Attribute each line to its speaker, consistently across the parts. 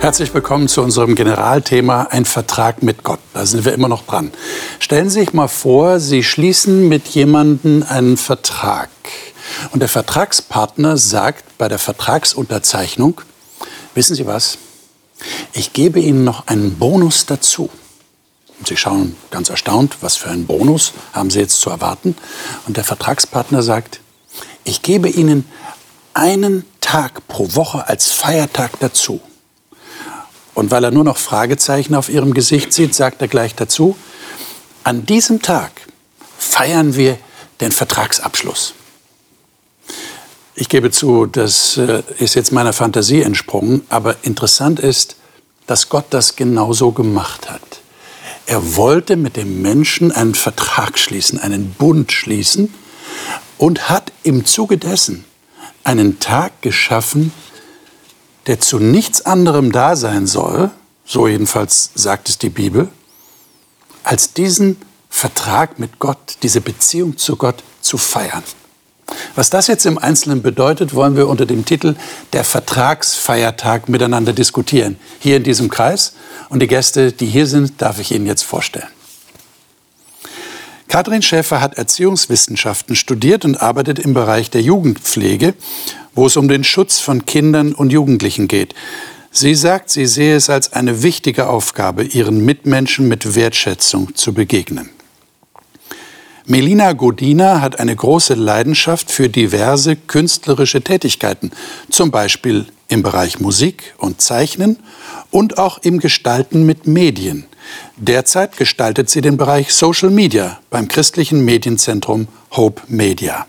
Speaker 1: Herzlich willkommen zu unserem Generalthema Ein Vertrag mit Gott. Da sind wir immer noch dran. Stellen Sie sich mal vor, Sie schließen mit jemandem einen Vertrag. Und der Vertragspartner sagt bei der Vertragsunterzeichnung, wissen Sie was, ich gebe Ihnen noch einen Bonus dazu. Und Sie schauen ganz erstaunt, was für einen Bonus haben Sie jetzt zu erwarten. Und der Vertragspartner sagt, ich gebe Ihnen einen Tag pro Woche als Feiertag dazu. Und weil er nur noch Fragezeichen auf ihrem Gesicht sieht, sagt er gleich dazu, an diesem Tag feiern wir den Vertragsabschluss. Ich gebe zu, das äh, ist jetzt meiner Fantasie entsprungen, aber interessant ist, dass Gott das genauso gemacht hat. Er wollte mit dem Menschen einen Vertrag schließen, einen Bund schließen und hat im Zuge dessen einen Tag geschaffen, der zu nichts anderem da sein soll, so jedenfalls sagt es die Bibel, als diesen Vertrag mit Gott, diese Beziehung zu Gott zu feiern. Was das jetzt im Einzelnen bedeutet, wollen wir unter dem Titel Der Vertragsfeiertag miteinander diskutieren. Hier in diesem Kreis. Und die Gäste, die hier sind, darf ich Ihnen jetzt vorstellen. Katrin Schäfer hat Erziehungswissenschaften studiert und arbeitet im Bereich der Jugendpflege, wo es um den Schutz von Kindern und Jugendlichen geht. Sie sagt, sie sehe es als eine wichtige Aufgabe, ihren Mitmenschen mit Wertschätzung zu begegnen. Melina Godina hat eine große Leidenschaft für diverse künstlerische Tätigkeiten, zum Beispiel im Bereich Musik und Zeichnen und auch im Gestalten mit Medien. Derzeit gestaltet sie den Bereich Social Media beim christlichen Medienzentrum Hope Media.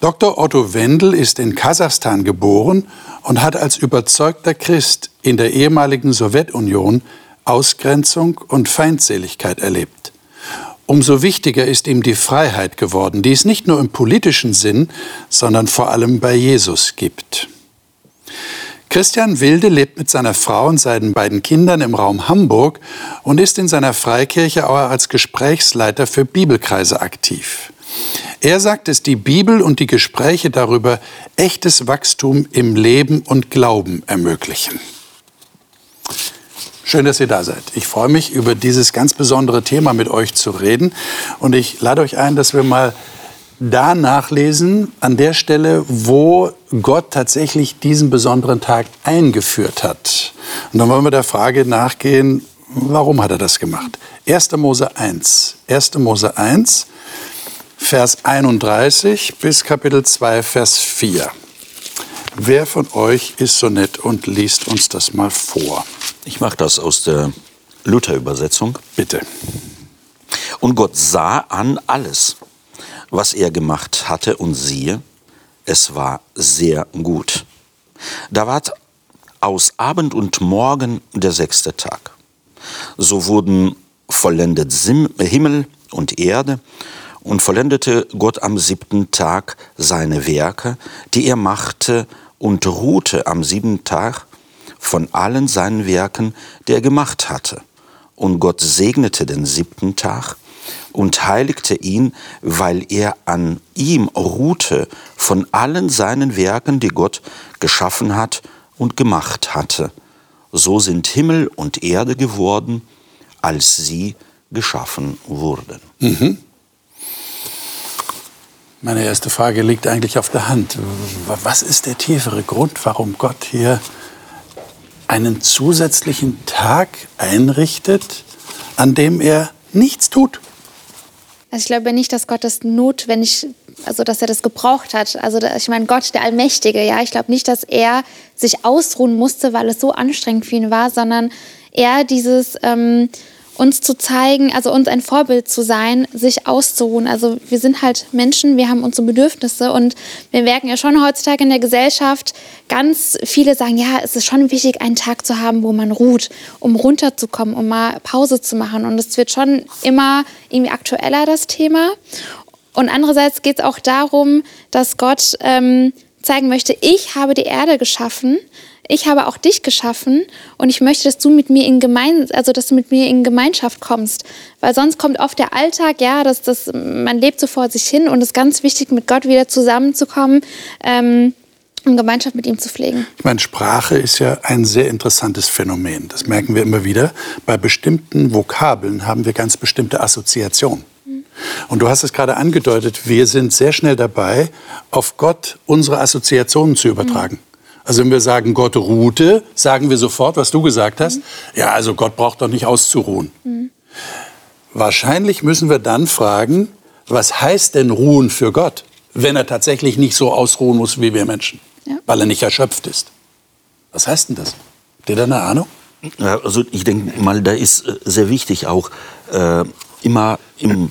Speaker 1: Dr. Otto Wendel ist in Kasachstan geboren und hat als überzeugter Christ in der ehemaligen Sowjetunion Ausgrenzung und Feindseligkeit erlebt. Umso wichtiger ist ihm die Freiheit geworden, die es nicht nur im politischen Sinn, sondern vor allem bei Jesus gibt. Christian Wilde lebt mit seiner Frau und seinen beiden Kindern im Raum Hamburg und ist in seiner Freikirche auch als Gesprächsleiter für Bibelkreise aktiv. Er sagt, dass die Bibel und die Gespräche darüber echtes Wachstum im Leben und Glauben ermöglichen. Schön, dass ihr da seid. Ich freue mich, über dieses ganz besondere Thema mit euch zu reden. Und ich lade euch ein, dass wir mal da nachlesen, an der Stelle, wo Gott tatsächlich diesen besonderen Tag eingeführt hat. Und dann wollen wir der Frage nachgehen, warum hat er das gemacht? 1. Mose 1. 1. Mose 1, Vers 31 bis Kapitel 2, Vers 4. Wer von euch ist so nett und liest uns das mal vor?
Speaker 2: Ich mache das aus der Luther-Übersetzung.
Speaker 1: Bitte.
Speaker 2: Und Gott sah an alles, was er gemacht hatte, und siehe, es war sehr gut. Da ward aus Abend und Morgen der sechste Tag. So wurden vollendet Himmel und Erde und vollendete Gott am siebten Tag seine Werke, die er machte, und ruhte am siebten Tag von allen seinen Werken, die er gemacht hatte. Und Gott segnete den siebten Tag und heiligte ihn, weil er an ihm ruhte von allen seinen Werken, die Gott geschaffen hat und gemacht hatte. So sind Himmel und Erde geworden, als sie geschaffen wurden.
Speaker 1: Mhm. Meine erste Frage liegt eigentlich auf der Hand. Was ist der tiefere Grund, warum Gott hier einen zusätzlichen Tag einrichtet, an dem er nichts tut?
Speaker 3: Also ich glaube nicht, dass Gott das notwendig, also dass er das gebraucht hat. Also ich meine, Gott, der Allmächtige, ja, ich glaube nicht, dass er sich ausruhen musste, weil es so anstrengend für ihn war, sondern er dieses ähm, uns zu zeigen, also uns ein Vorbild zu sein, sich auszuruhen. Also wir sind halt Menschen, wir haben unsere Bedürfnisse und wir merken ja schon heutzutage in der Gesellschaft, ganz viele sagen, ja, es ist schon wichtig, einen Tag zu haben, wo man ruht, um runterzukommen, um mal Pause zu machen. Und es wird schon immer irgendwie aktueller, das Thema. Und andererseits geht es auch darum, dass Gott ähm, zeigen möchte, ich habe die Erde geschaffen ich habe auch dich geschaffen und ich möchte, dass du mit mir in Gemein also dass du mit mir in Gemeinschaft kommst, weil sonst kommt oft der Alltag, ja, dass das man lebt so vor sich hin und es ist ganz wichtig, mit Gott wieder zusammenzukommen. Ähm, um Gemeinschaft mit ihm zu pflegen.
Speaker 1: Ich meine, Sprache ist ja ein sehr interessantes Phänomen. Das merken wir immer wieder. Bei bestimmten Vokabeln haben wir ganz bestimmte Assoziationen. Und du hast es gerade angedeutet, wir sind sehr schnell dabei, auf Gott unsere Assoziationen zu übertragen. Also wenn wir sagen, Gott ruhte, sagen wir sofort, was du gesagt hast. Ja, also Gott braucht doch nicht auszuruhen. Wahrscheinlich müssen wir dann fragen, was heißt denn ruhen für Gott, wenn er tatsächlich nicht so ausruhen muss wie wir Menschen,
Speaker 3: Ja.
Speaker 1: weil er nicht erschöpft ist. Was heißt denn das? Habt ihr da eine Ahnung?
Speaker 2: Ja, Also ich denke mal, da ist äh, sehr wichtig auch äh, immer im,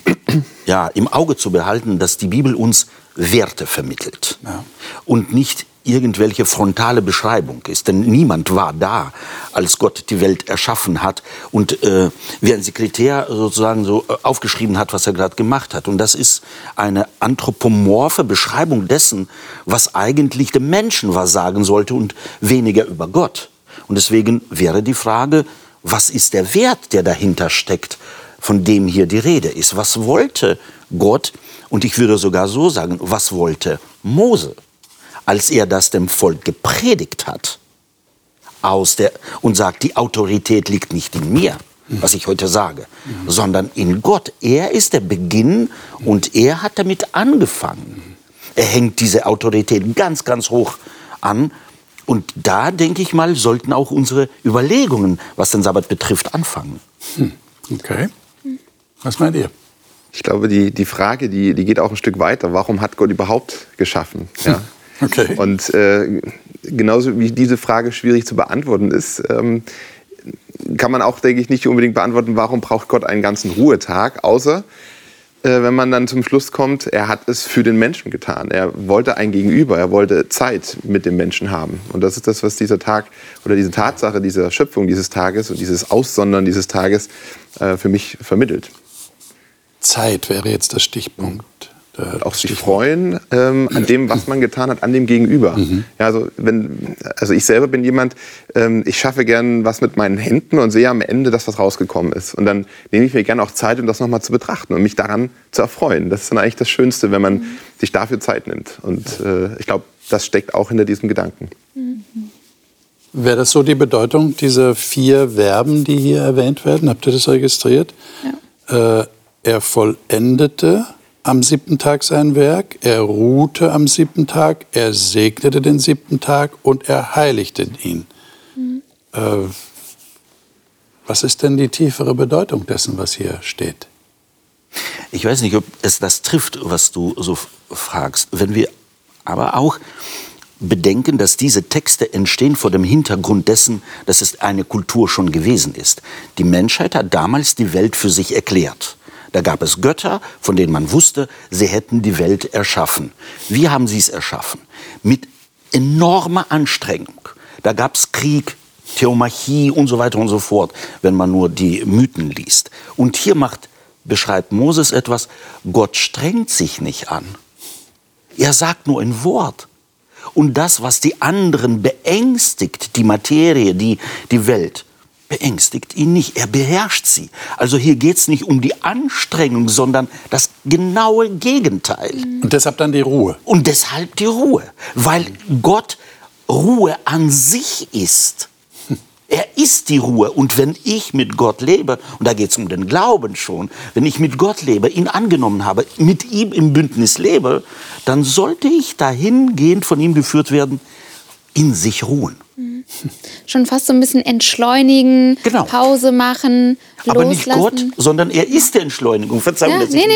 Speaker 2: ja, im Auge zu behalten, dass die Bibel uns Werte vermittelt
Speaker 1: Ja.
Speaker 2: und nicht irgendwelche frontale Beschreibung ist. Denn niemand war da, als Gott die Welt erschaffen hat und äh, wie ein Sekretär sozusagen so äh, aufgeschrieben hat, was er gerade gemacht hat. Und das ist eine anthropomorphe Beschreibung dessen, was eigentlich dem Menschen was sagen sollte und weniger über Gott. Und deswegen wäre die Frage, was ist der Wert, der dahinter steckt, von dem hier die Rede ist? Was wollte Gott? Und ich würde sogar so sagen, was wollte Mose, als er das dem Volk gepredigt hat? Aus der, und sagt, die Autorität liegt nicht in mir, was ich heute sage, sondern in Gott. Er ist der Beginn und er hat damit angefangen. Er hängt diese Autorität ganz, ganz hoch an. Und da, denke ich mal, sollten auch unsere Überlegungen, was den Sabbat betrifft, anfangen.
Speaker 1: Okay. Was meint ihr?
Speaker 4: Ich glaube, die, die Frage, die, die geht auch ein Stück weiter. Warum hat Gott überhaupt geschaffen? Ja.
Speaker 1: Okay.
Speaker 4: Und äh, genauso wie diese Frage schwierig zu beantworten ist, ähm, kann man auch, denke ich, nicht unbedingt beantworten, warum braucht Gott einen ganzen Ruhetag, außer äh, wenn man dann zum Schluss kommt, er hat es für den Menschen getan. Er wollte ein Gegenüber, er wollte Zeit mit dem Menschen haben. Und das ist das, was dieser Tag oder diese Tatsache dieser Schöpfung dieses Tages und dieses Aussondern dieses Tages äh, für mich vermittelt.
Speaker 1: Zeit wäre jetzt der Stichpunkt. Der
Speaker 4: auch sich freuen ähm, an dem, was man getan hat, an dem Gegenüber. Ja, also, wenn, also ich selber bin jemand, ähm, ich schaffe gern was mit meinen Händen und sehe am Ende, dass was rausgekommen ist. Und dann nehme ich mir gerne auch Zeit, um das nochmal zu betrachten und mich daran zu erfreuen. Das ist dann eigentlich das Schönste, wenn man sich dafür Zeit nimmt. Und äh, ich glaube, das steckt auch hinter diesem Gedanken.
Speaker 1: Wäre das so die Bedeutung dieser vier Verben, die hier erwähnt werden? Habt ihr das registriert? Ja. Äh, er vollendete am siebten Tag sein Werk, er ruhte am siebten Tag, er segnete den siebten Tag und er heiligte ihn. Mhm. Äh, was ist denn die tiefere Bedeutung dessen, was hier steht?
Speaker 2: Ich weiß nicht, ob es das trifft, was du so fragst. Wenn wir aber auch bedenken, dass diese Texte entstehen vor dem Hintergrund dessen, dass es eine Kultur schon gewesen ist. Die Menschheit hat damals die Welt für sich erklärt. Da gab es Götter, von denen man wusste, sie hätten die Welt erschaffen. Wie haben sie es erschaffen? Mit enormer Anstrengung. Da gab es Krieg, Theomachie und so weiter und so fort, wenn man nur die Mythen liest. Und hier macht, beschreibt Moses etwas, Gott strengt sich nicht an. Er sagt nur ein Wort. Und das, was die anderen beängstigt, die Materie, die, die Welt, beängstigt ihn nicht. Er beherrscht sie. Also hier geht es nicht um die Anstrengung, sondern das genaue Gegenteil.
Speaker 1: Und deshalb dann die Ruhe.
Speaker 2: Und deshalb die Ruhe. Weil Gott Ruhe an sich ist. Er ist die Ruhe. Und wenn ich mit Gott lebe, und da geht es um den Glauben schon, wenn ich mit Gott lebe, ihn angenommen habe, mit ihm im Bündnis lebe, dann sollte ich dahingehend von ihm geführt werden, in sich ruhen.
Speaker 3: Schon fast so ein bisschen entschleunigen,
Speaker 2: Genau.
Speaker 3: Pause machen,
Speaker 2: Aber nicht Gott,
Speaker 3: loslassen.
Speaker 2: sondern er ist die Entschleunigung. Verzeihung,
Speaker 3: Ja,
Speaker 2: dass
Speaker 3: nee,
Speaker 2: ich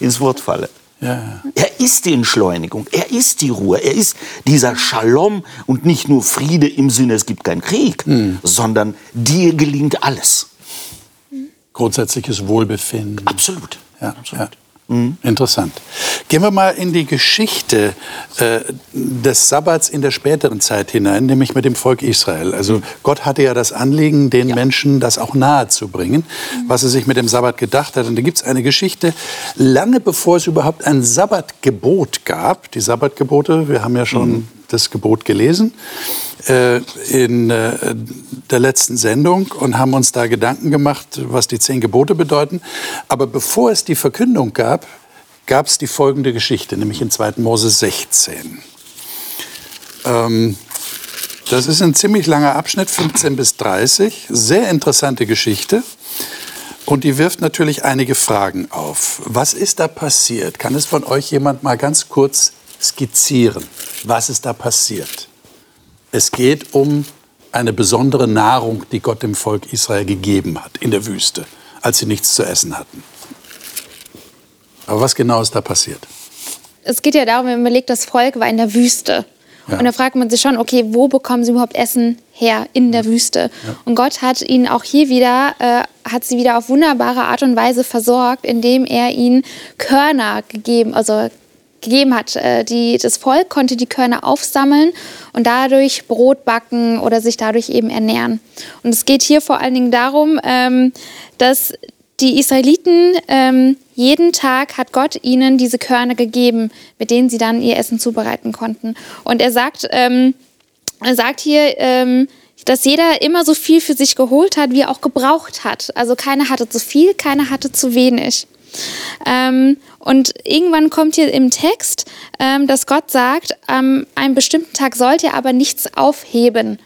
Speaker 3: nee,
Speaker 2: ins Wort falle.
Speaker 1: Ja.
Speaker 2: Er ist die Entschleunigung, er ist die Ruhe, er ist dieser Shalom und nicht nur Friede im Sinne, es gibt keinen Krieg, sondern dir gelingt alles.
Speaker 1: Grundsätzliches Wohlbefinden.
Speaker 2: Absolut.
Speaker 1: Ja, ja. Interessant. Gehen wir mal in die Geschichte äh, des Sabbats in der späteren Zeit hinein, nämlich mit dem Volk Israel. Also Gott hatte ja das Anliegen, den Menschen das auch nahe zu bringen, was er sich mit dem Sabbat gedacht hat. Und da gibt es eine Geschichte, lange bevor es überhaupt ein Sabbatgebot gab. Die Sabbatgebote, wir haben ja schon das Gebot gelesen in äh, der letzten Sendung und haben uns da Gedanken gemacht, was die zehn Gebote bedeuten. Aber bevor es die Verkündung gab, gab es die folgende Geschichte, nämlich in 2. Mose 16. Ähm, das ist ein ziemlich langer Abschnitt, 15 bis 30. Sehr interessante Geschichte. Und die wirft natürlich einige Fragen auf. Was ist da passiert? Kann es von euch jemand mal ganz kurz skizzieren? Was ist da passiert? Es geht um eine besondere Nahrung, die Gott dem Volk Israel gegeben hat in der Wüste, als sie nichts zu essen hatten. Aber was genau ist da passiert?
Speaker 3: Es geht ja darum, wenn man überlegt, das Volk war in der Wüste. Ja. Und da fragt man sich schon, okay, wo bekommen sie überhaupt Essen her in der Wüste? Ja. Und Gott hat ihnen auch hier wieder, äh, hat sie wieder auf wunderbare Art und Weise versorgt, indem er ihnen Körner gegeben, also gegeben hat. Äh, die, das Volk konnte die Körner aufsammeln und dadurch Brot backen oder sich dadurch eben ernähren. Und es geht hier vor allen Dingen darum, ähm, dass die Israeliten, ähm, jeden Tag hat Gott ihnen diese Körner gegeben, mit denen sie dann ihr Essen zubereiten konnten. Und er sagt, ähm, er sagt hier, ähm, dass jeder immer so viel für sich geholt hat, wie er auch gebraucht hat. Also keiner hatte zu viel, keiner hatte zu wenig. Ähm, und irgendwann kommt hier im Text, ähm, dass Gott sagt, an einem bestimmten Tag sollt ihr aber nichts aufheben.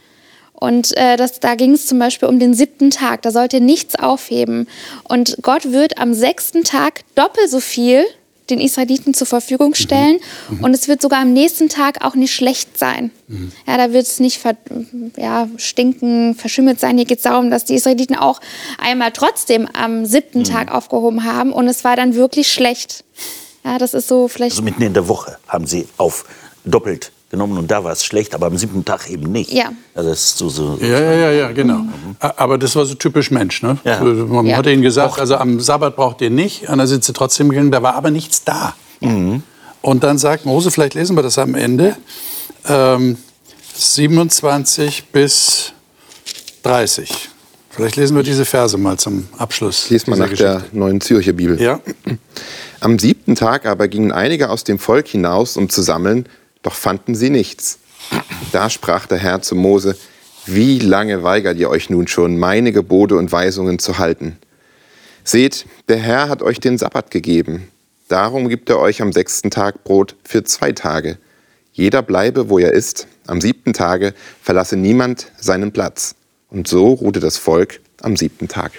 Speaker 3: Und äh, das, da ging es zum Beispiel um den siebten Tag. Da sollt ihr nichts aufheben. Und Gott wird am sechsten Tag doppelt so viel den Israeliten zur Verfügung stellen. Mhm. Und es wird sogar am nächsten Tag auch nicht schlecht sein. Mhm. Ja, da wird es nicht ja, stinken, verschimmelt sein. Hier geht es darum, dass die Israeliten auch einmal trotzdem am siebten mhm. Tag aufgehoben haben. Und es war dann wirklich schlecht. Ja, das ist so vielleicht.
Speaker 2: Also mitten in der Woche haben sie auf doppelt genommen und da war es schlecht, aber am siebten Tag eben nicht.
Speaker 3: Ja.
Speaker 2: Also das ist so, so,
Speaker 1: ja, ja, ja, ja, genau. Mhm. Aber das war so typisch Mensch. Ne? Ja. Man ja. hat ihnen gesagt, also am Sabbat braucht ihr nicht, und dann sind sie trotzdem gegangen, da war aber nichts da. Mhm. Und dann sagt Mose, vielleicht lesen wir das am Ende, ähm, 27 bis 30. Vielleicht lesen wir diese Verse mal zum Abschluss.
Speaker 4: Lies mal nach Geschichte. der neuen Zürcher Bibel.
Speaker 1: Ja.
Speaker 4: Am siebten Tag aber gingen einige aus dem Volk hinaus, um zu sammeln, doch fanden sie nichts. Da sprach der Herr zu Mose, wie lange weigert ihr euch nun schon, meine Gebote und Weisungen zu halten? Seht, der Herr hat euch den Sabbat gegeben. Darum gibt er euch am sechsten Tag Brot für zwei Tage. Jeder bleibe, wo er ist. Am siebten Tage verlasse niemand seinen Platz. Und so ruhte das Volk am siebten Tag.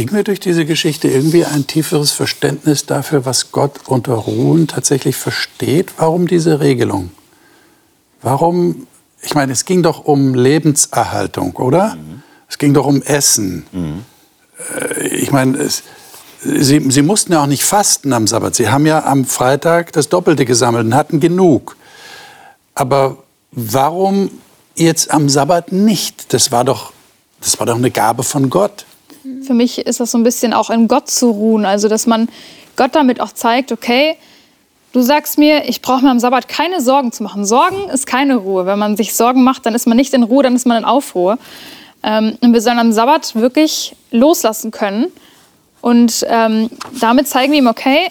Speaker 1: Kriegen wir durch diese Geschichte irgendwie ein tieferes Verständnis dafür, was Gott unter Ruhen tatsächlich versteht? Warum diese Regelung? Warum, ich meine, es ging doch um Lebenserhaltung, oder? Mhm. Es ging doch um Essen. Mhm. Ich meine, es, Sie, Sie mussten ja auch nicht fasten am Sabbat. Sie haben ja am Freitag das Doppelte gesammelt und hatten genug. Aber warum jetzt am Sabbat nicht? Das war doch, das war doch eine Gabe von Gott.
Speaker 5: Für mich ist das so ein bisschen auch in Gott zu ruhen. Also, dass man Gott damit auch zeigt, okay, du sagst mir, ich brauche mir am Sabbat keine Sorgen zu machen. Sorgen ist keine Ruhe. Wenn man sich Sorgen macht, dann ist man nicht in Ruhe, dann ist man in Aufruhr. Ähm, und wir sollen am Sabbat wirklich loslassen können. Und ähm, damit zeigen wir ihm, okay,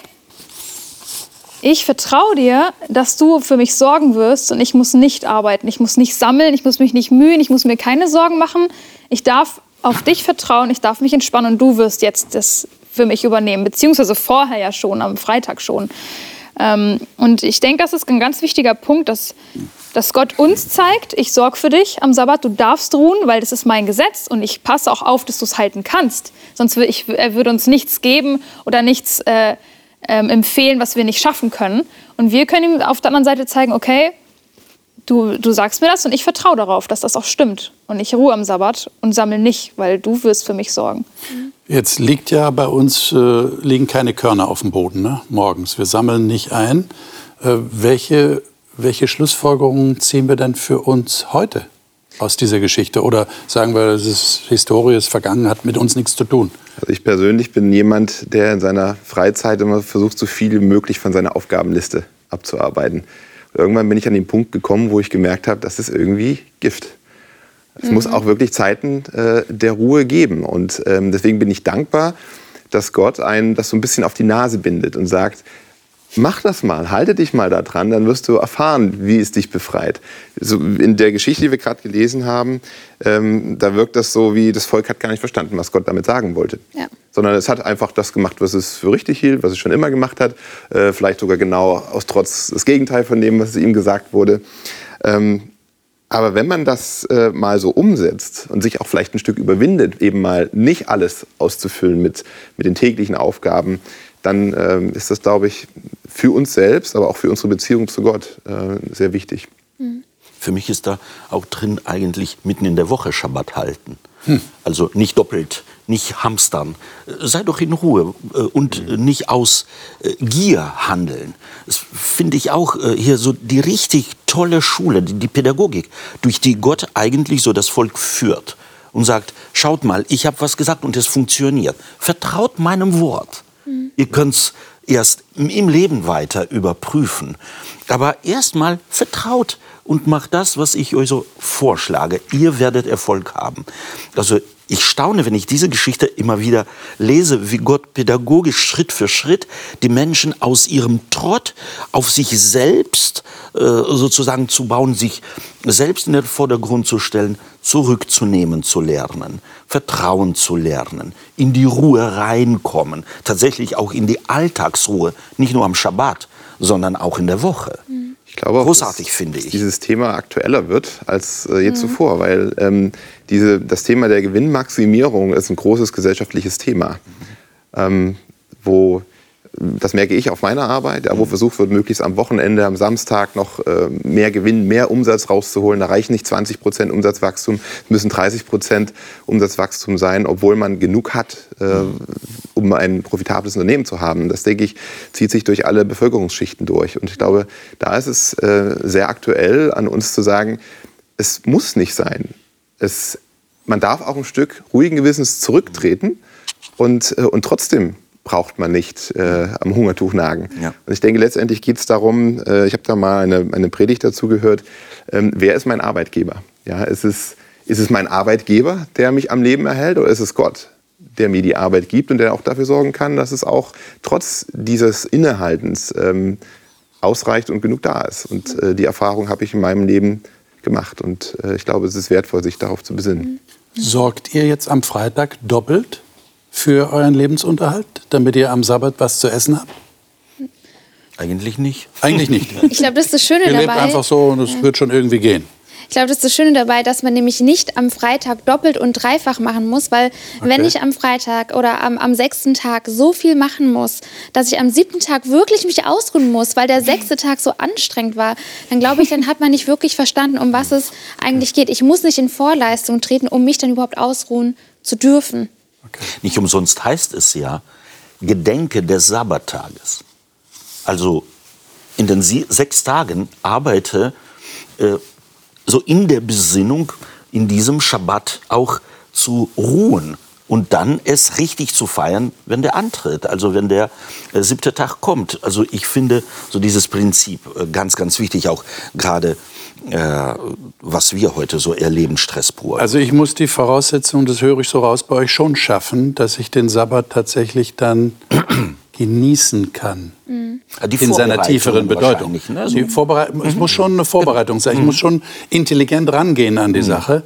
Speaker 5: ich vertraue dir, dass du für mich sorgen wirst und ich muss nicht arbeiten, ich muss nicht sammeln, ich muss mich nicht mühen, ich muss mir keine Sorgen machen. Ich darf auf dich vertrauen, ich darf mich entspannen und du wirst jetzt das für mich übernehmen, beziehungsweise vorher ja schon, am Freitag schon. Ähm, und ich denke, das ist ein ganz wichtiger Punkt, dass, dass Gott uns zeigt, ich sorge für dich am Sabbat, du darfst ruhen, weil das ist mein Gesetz und ich passe auch auf, dass du es halten kannst. Sonst würde er würde uns nichts geben oder nichts äh, ähm, empfehlen, was wir nicht schaffen können. Und wir können ihm auf der anderen Seite zeigen, okay, du, du sagst mir das und ich vertraue darauf, dass das auch stimmt. Und ich ruhe am Sabbat und sammle nicht, weil du wirst für mich sorgen.
Speaker 1: Jetzt liegt ja bei uns, äh, liegen keine Körner auf dem Boden ne? morgens. Wir sammeln nicht ein. Äh, welche, welche Schlussfolgerungen ziehen wir denn für uns heute aus dieser Geschichte? Oder sagen wir, es ist Historie, es ist vergangen, hat mit uns nichts zu tun?
Speaker 4: Also ich persönlich bin jemand, der in seiner Freizeit immer versucht, so viel wie möglich von seiner Aufgabenliste abzuarbeiten irgendwann bin ich an den Punkt gekommen, wo ich gemerkt habe, das ist irgendwie Gift. Es mhm. muss auch wirklich Zeiten äh, der Ruhe geben. Und ähm, deswegen bin ich dankbar, dass Gott einen das so ein bisschen auf die Nase bindet und sagt, Mach das mal, halte dich mal da dran, dann wirst du erfahren, wie es dich befreit. So in der Geschichte, die wir gerade gelesen haben, ähm, da wirkt das so, wie das Volk hat gar nicht verstanden, was Gott damit sagen wollte. Ja. Sondern es hat einfach das gemacht, was es für richtig hielt, was es schon immer gemacht hat. Äh, vielleicht sogar genau aus Trotz das Gegenteil von dem, was ihm gesagt wurde. Ähm, aber wenn man das äh, mal so umsetzt und sich auch vielleicht ein Stück überwindet, eben mal nicht alles auszufüllen mit, mit den täglichen Aufgaben, dann ähm, ist das, glaube ich, für uns selbst, aber auch für unsere Beziehung zu Gott äh, sehr wichtig.
Speaker 2: Für mich ist da auch drin eigentlich mitten in der Woche Schabbat halten. Also nicht doppelt, nicht hamstern. Sei doch in Ruhe äh, und äh, nicht aus äh, Gier handeln. Das finde ich auch hier so die richtig tolle Schule, die, Pädagogik, durch die Gott eigentlich so das Volk führt und sagt, schaut mal, ich habe was gesagt und es funktioniert. Vertraut meinem Wort. Ihr könnt es erst im Leben weiter überprüfen. Aber erstmal vertraut und macht das, was ich euch so vorschlage. Ihr werdet Erfolg haben. Also ich staune, wenn ich diese Geschichte immer wieder lese, wie Gott pädagogisch Schritt für Schritt die Menschen aus ihrem Trott auf sich selbst äh, sozusagen zu bauen, sich selbst in den Vordergrund zu stellen, zurückzunehmen zu lernen, Vertrauen zu lernen, in die Ruhe reinkommen, tatsächlich auch in die Alltagsruhe, nicht nur am Schabbat, sondern auch in der Woche.
Speaker 4: Ich glaube
Speaker 2: Großartig,
Speaker 4: dass,
Speaker 2: finde
Speaker 4: dass
Speaker 2: ich.
Speaker 4: dieses Thema aktueller wird als äh, je zuvor, weil ähm, diese, das Thema der Gewinnmaximierung ist ein großes gesellschaftliches Thema, ähm, wo das merke ich auf meiner Arbeit, ja, wo versucht wird, möglichst am Wochenende, am Samstag noch äh, mehr Gewinn, mehr Umsatz rauszuholen. Da reichen nicht 20 Prozent Umsatzwachstum, es müssen 30 Prozent Umsatzwachstum sein, obwohl man genug hat, äh, um ein profitables Unternehmen zu haben. Das, denke ich, zieht sich durch alle Bevölkerungsschichten durch. Und ich glaube, da ist es äh, sehr aktuell an uns zu sagen, es muss nicht sein. Es, man darf auch ein Stück ruhigen Gewissens zurücktreten und, und trotzdem braucht man nicht äh, am Hungertuch nagen.
Speaker 2: Ja.
Speaker 4: Und ich denke, letztendlich geht es darum, äh, ich habe da mal eine, eine Predigt dazu gehört, ähm, wer ist mein Arbeitgeber? Ja, ist, es, ist es mein Arbeitgeber, der mich am Leben erhält, oder ist es Gott, der mir die Arbeit gibt und der auch dafür sorgen kann, dass es auch trotz dieses Innehaltens ähm, ausreicht und genug da ist? Und äh, die Erfahrung habe ich in meinem Leben gemacht und äh, ich glaube, es ist wertvoll, sich darauf zu besinnen.
Speaker 1: Sorgt ihr jetzt am Freitag doppelt für euren Lebensunterhalt, damit ihr am Sabbat was zu essen habt?
Speaker 2: Eigentlich nicht.
Speaker 1: Eigentlich nicht.
Speaker 3: Ich glaube, das ist das Schöne
Speaker 1: Ihr lebt
Speaker 3: dabei.
Speaker 1: einfach so und es wird schon irgendwie gehen.
Speaker 3: Ich glaube, das ist das Schöne dabei, dass man nämlich nicht am Freitag doppelt und dreifach machen muss, weil wenn ich am Freitag oder am, am sechsten Tag so viel machen muss, dass ich am siebten Tag wirklich mich ausruhen muss, weil der sechste Tag so anstrengend war, dann glaube ich, dann hat man nicht wirklich verstanden, um was es eigentlich geht. Ich muss nicht in Vorleistung treten, um mich dann überhaupt ausruhen zu dürfen.
Speaker 2: Nicht umsonst heißt es ja, Gedenke des Sabbattages. Also in den sechs Tagen arbeite äh, so in der Besinnung, in diesem Schabbat auch zu ruhen und dann es richtig zu feiern, wenn der antritt, also wenn der äh, siebte Tag kommt. Also ich finde so dieses Prinzip äh, ganz, ganz wichtig, auch gerade äh, was wir heute so erleben, Stress pur.
Speaker 1: Also ich muss die Voraussetzung, das höre ich so raus, bei euch schon schaffen, dass ich den Sabbat tatsächlich dann genießen kann.
Speaker 2: Die
Speaker 1: in seiner tieferen Bedeutung.
Speaker 2: ne? So-
Speaker 1: Die Vorbereit- Es muss schon eine Vorbereitung sein. Ich muss schon intelligent rangehen an die Sache.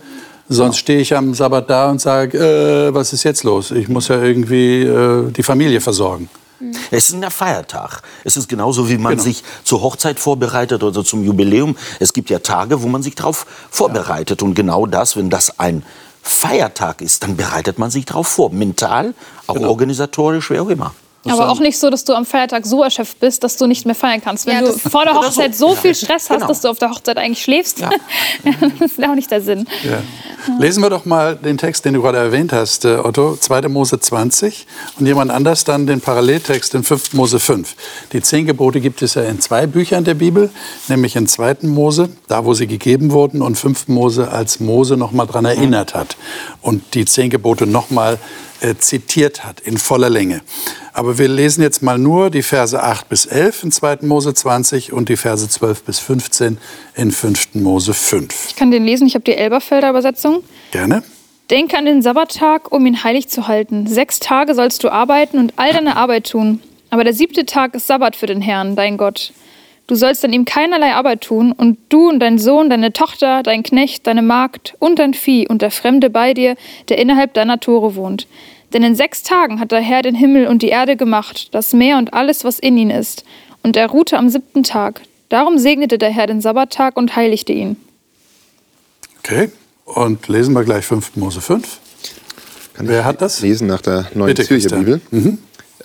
Speaker 1: Sonst stehe ich am Sabbat da und sage, äh, was ist jetzt los? Ich muss ja irgendwie äh, die Familie versorgen.
Speaker 2: Es ist ein Feiertag. Es ist genauso, wie man
Speaker 1: Genau.
Speaker 2: sich zur Hochzeit vorbereitet oder zum Jubiläum. Es gibt ja Tage, wo man sich darauf vorbereitet. Und genau das, wenn das ein Feiertag ist, dann bereitet man sich darauf vor. Mental, auch
Speaker 1: Genau.
Speaker 2: organisatorisch, wie auch immer.
Speaker 5: Aber auch nicht so, dass du am Feiertag so erschöpft bist, dass du nicht mehr feiern kannst. Wenn
Speaker 3: Ja,
Speaker 5: du vor der Hochzeit
Speaker 2: so.
Speaker 5: so, viel Stress hast,
Speaker 2: Genau.
Speaker 5: dass du auf der Hochzeit eigentlich schläfst,
Speaker 2: Ja.
Speaker 5: das ist auch nicht der Sinn.
Speaker 1: Ja. Lesen wir doch mal den Text, den du gerade erwähnt hast, äh, Otto, 2. Mose 20 und jemand anders dann den Paralleltext in 5. Mose 5. Die zehn Gebote gibt es ja in zwei Büchern der Bibel, nämlich in 2. Mose, da wo sie gegeben wurden, und 5. Mose, als Mose noch mal dran erinnert hat und die zehn Gebote noch mal äh, zitiert hat in voller Länge. Aber wir lesen jetzt mal nur die Verse 8 bis 11 in 2. Mose 20 und die Verse 12 bis 15 in 5. Mose 5.
Speaker 5: Ich kann den lesen, ich habe die Elberfelder Übersetzung.
Speaker 1: Gerne.
Speaker 5: Denke an den Sabbattag, um ihn heilig zu halten. Sechs Tage sollst du arbeiten und all deine Arbeit tun. Aber der siebte Tag ist Sabbat für den Herrn, dein Gott. Du sollst an ihm keinerlei Arbeit tun, und du und dein Sohn, deine Tochter, dein Knecht, deine Magd und dein Vieh und der Fremde bei dir, der innerhalb deiner Tore wohnt. Denn in sechs Tagen hat der Herr den Himmel und die Erde gemacht, das Meer und alles, was in ihnen ist. Und er ruhte am siebten Tag. Darum segnete der Herr den Sabbattag und heiligte ihn.
Speaker 1: Okay, und lesen wir gleich 5. Mose 5.
Speaker 4: Kann
Speaker 1: Wer
Speaker 4: ich
Speaker 1: hat das?
Speaker 4: Lesen nach der Neuen Zürcher. Bibel.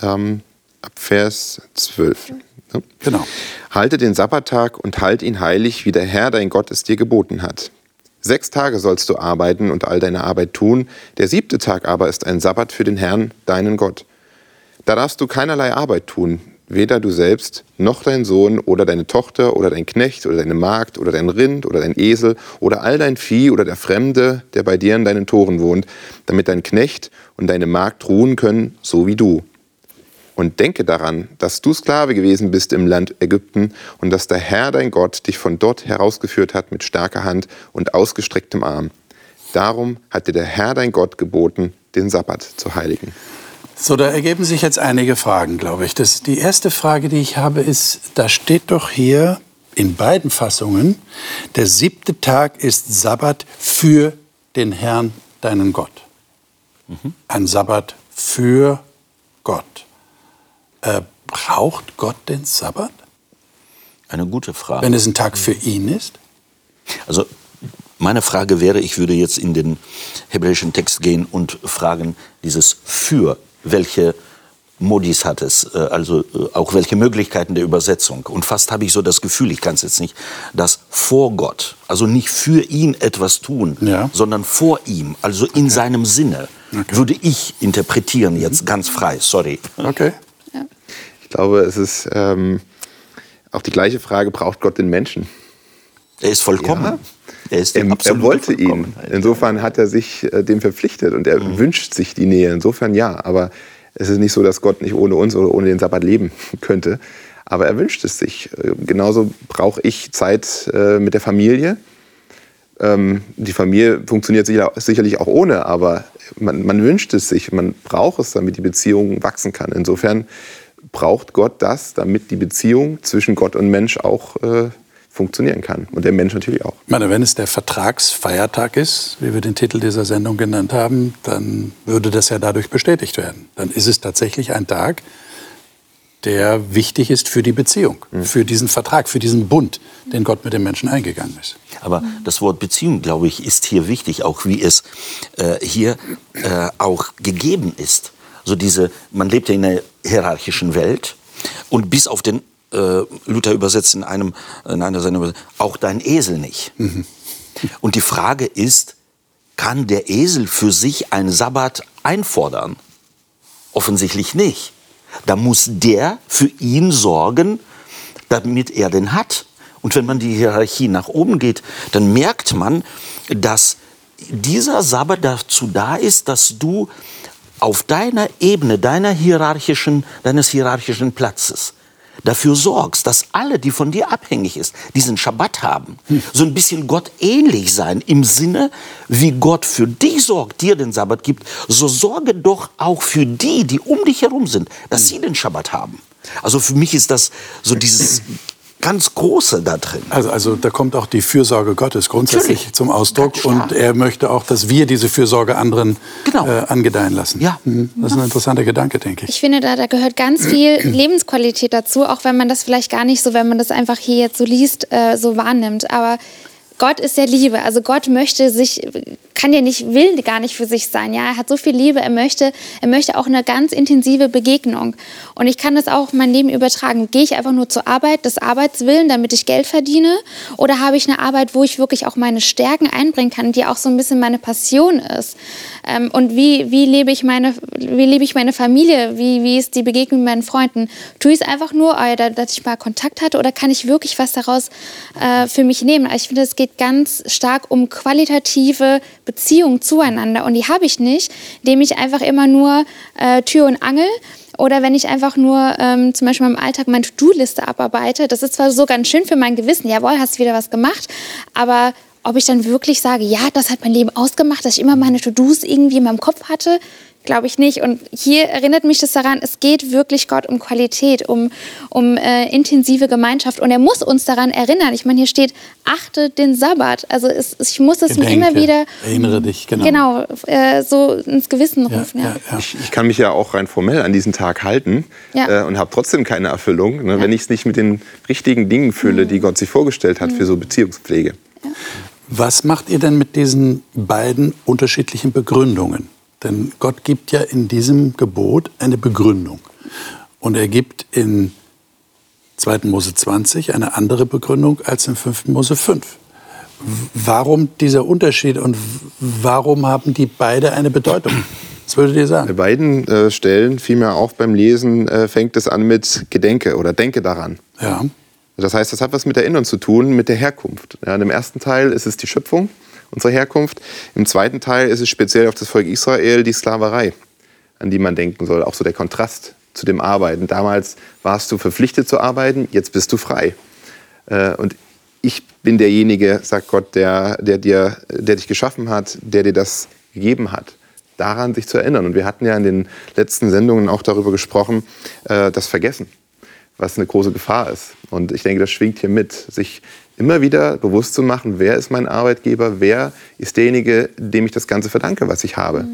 Speaker 4: Ähm, ab Vers 12. Ja.
Speaker 1: Genau.
Speaker 4: Halte den Sabbattag und halt ihn heilig, wie der Herr dein Gott es dir geboten hat. Sechs Tage sollst du arbeiten und all deine Arbeit tun. Der siebte Tag aber ist ein Sabbat für den Herrn, deinen Gott. Da darfst du keinerlei Arbeit tun, weder du selbst, noch dein Sohn oder deine Tochter oder dein Knecht oder deine Magd oder dein Rind oder dein Esel oder all dein Vieh oder der Fremde, der bei dir in deinen Toren wohnt, damit dein Knecht und deine Magd ruhen können, so wie du. Und denke daran, dass du Sklave gewesen bist im Land Ägypten und dass der Herr dein Gott dich von dort herausgeführt hat mit starker Hand und ausgestrecktem Arm. Darum hat dir der Herr dein Gott geboten, den Sabbat zu heiligen.
Speaker 1: So, da ergeben sich jetzt einige Fragen, glaube ich. Das, die erste Frage, die ich habe, ist, da steht doch hier in beiden Fassungen, der siebte Tag ist Sabbat für den Herrn, deinen Gott. Ein Sabbat für Gott. Äh, braucht Gott den Sabbat,
Speaker 2: Eine gute Frage.
Speaker 1: wenn es ein Tag für ihn ist?
Speaker 2: Also meine Frage wäre, ich würde jetzt in den hebräischen Text gehen und fragen, dieses für, welche Modis hat es, äh, also äh, auch welche Möglichkeiten der Übersetzung. Und fast habe ich so das Gefühl, ich kann es jetzt nicht, dass vor Gott, also nicht für ihn etwas tun,
Speaker 1: Ja.
Speaker 2: sondern vor ihm, also in seinem Sinne, würde ich interpretieren jetzt ganz frei, sorry.
Speaker 1: Okay.
Speaker 4: Ich glaube, es ist ähm, auch die gleiche Frage, braucht Gott den Menschen?
Speaker 2: Er ist vollkommen.
Speaker 4: Ja.
Speaker 2: Er ist
Speaker 4: Er, er wollte ihn. Insofern hat er sich äh, dem verpflichtet und er wünscht sich die Nähe. Insofern ja. Aber es ist nicht so, dass Gott nicht ohne uns oder ohne den Sabbat leben könnte. Aber er wünscht es sich. Äh, Genauso brauche ich Zeit äh, mit der Familie. Ähm, die Familie funktioniert sicher, sicherlich auch ohne, aber man, man wünscht es sich, man braucht es, damit die Beziehung wachsen kann. Insofern braucht Gott das, damit die Beziehung zwischen Gott und Mensch auch äh, funktionieren kann. Und der Mensch natürlich auch.
Speaker 1: Ich meine, wenn es der Vertragsfeiertag ist, wie wir den Titel dieser Sendung genannt haben, dann würde das ja dadurch bestätigt werden. Dann ist es tatsächlich ein Tag, der wichtig ist für die Beziehung, für diesen Vertrag, für diesen Bund, den Gott mit dem Menschen eingegangen ist.
Speaker 2: Aber das Wort Beziehung, glaube ich, ist hier wichtig, auch wie es äh, hier äh, auch gegeben ist. So diese, man lebt ja in einer hierarchischen Welt und bis auf den äh, Luther übersetzt in einem in einer seiner Übersetzungen, auch dein Esel nicht. Und die Frage ist, kann der Esel für sich einen Sabbat einfordern? Offensichtlich nicht. Da muss der für ihn sorgen, damit er den hat. Und wenn man die Hierarchie nach oben geht, dann merkt man, dass dieser Sabbat dazu da ist, dass du auf deiner Ebene, deiner hierarchischen, deines hierarchischen Platzes dafür sorgst, dass alle, die von dir abhängig ist, diesen Schabbat haben. So ein bisschen Gott ähnlich sein im Sinne, wie Gott für dich sorgt, dir den Sabbat gibt, so sorge doch auch für die, die um dich herum sind, dass sie den Schabbat haben. Also für mich ist das so dieses ganz Große da drin.
Speaker 1: Also, also da kommt auch die Fürsorge Gottes grundsätzlich
Speaker 2: Natürlich.
Speaker 1: zum Ausdruck. Und er möchte auch, dass wir diese Fürsorge anderen
Speaker 2: Genau.
Speaker 1: äh, angedeihen lassen.
Speaker 2: Ja.
Speaker 1: Mhm. Das ist ein interessanter Gedanke, denke ich.
Speaker 3: Ich finde, da, da gehört ganz viel Lebensqualität dazu, auch wenn man das vielleicht gar nicht so, wenn man das einfach hier jetzt so liest, äh, so wahrnimmt. Aber Gott ist ja Liebe. Also Gott möchte sich, kann ja nicht, will gar nicht für sich sein. Ja, er hat so viel Liebe. Er möchte, er möchte auch eine ganz intensive Begegnung. Und ich kann das auch mein Leben übertragen. Gehe ich einfach nur zur Arbeit, des Arbeitswillen, damit ich Geld verdiene? Oder habe ich eine Arbeit, wo ich wirklich auch meine Stärken einbringen kann, die auch so ein bisschen meine Passion ist? Ähm, und wie, wie lebe ich meine, wie lebe ich meine Familie? Wie, wie ist die Begegnung mit meinen Freunden? Tue ich es einfach nur, äh, da- dass ich mal Kontakt hatte, oder kann ich wirklich was daraus äh, für mich nehmen? Also Ich finde, es geht ganz stark um qualitative Beziehungen zueinander. Und die habe ich nicht, indem ich einfach immer nur äh, Tür und Angel oder wenn ich einfach nur ähm, zum Beispiel im Alltag meine To-Do-Liste abarbeite. Das ist zwar so ganz schön für mein Gewissen, jawohl, hast wieder was gemacht, aber ob ich dann wirklich sage, ja, das hat mein Leben ausgemacht, dass ich immer meine To-Dos irgendwie in meinem Kopf hatte, glaube ich nicht. Und hier erinnert mich das daran, es geht wirklich Gott um Qualität, um, um äh, intensive Gemeinschaft. Und er muss uns daran erinnern. Ich meine, hier steht, achte den Sabbat. Also es, ich muss es mir immer wieder
Speaker 1: Erinnere dich, genau.
Speaker 3: genau äh, so ins Gewissen rufen. Ja,
Speaker 1: ja.
Speaker 4: Ich, ich kann mich ja auch rein formell an diesen Tag halten
Speaker 3: Ja.
Speaker 4: äh, und habe trotzdem keine Erfüllung, ne, wenn ich es nicht mit den richtigen Dingen fülle, die Gott sich vorgestellt hat für so Beziehungspflege.
Speaker 1: Was macht ihr denn mit diesen beiden unterschiedlichen Begründungen? Denn Gott gibt ja in diesem Gebot eine Begründung. Und er gibt in 2. Mose 20 eine andere Begründung als in 5. Mose 5. Warum dieser Unterschied und warum haben die beide eine Bedeutung? Was würdet ihr
Speaker 4: Bei
Speaker 1: sagen?
Speaker 4: beiden äh, Stellen fiel mir auf beim Lesen, äh, fängt es an mit Gedenke oder Denke daran.
Speaker 1: Ja.
Speaker 4: Das heißt, das hat was mit Erinnern zu tun, mit der Herkunft. Ja, Im ersten Teil ist es die Schöpfung, unsere Herkunft. Im zweiten Teil ist es speziell auf das Volk Israel die Sklaverei, an die man denken soll. Auch so der Kontrast zu dem Arbeiten. Damals warst du verpflichtet zu arbeiten, jetzt bist du frei. Äh, Und ich bin derjenige, sagt Gott, der, der, dir, der dich geschaffen hat, der dir das gegeben hat. Daran sich zu erinnern. Und wir hatten ja in den letzten Sendungen auch darüber gesprochen, äh, das Vergessen, was eine große Gefahr ist. Und ich denke, das schwingt hier mit, sich immer wieder bewusst zu machen, wer ist mein Arbeitgeber, wer ist derjenige, dem ich das Ganze verdanke, was ich habe.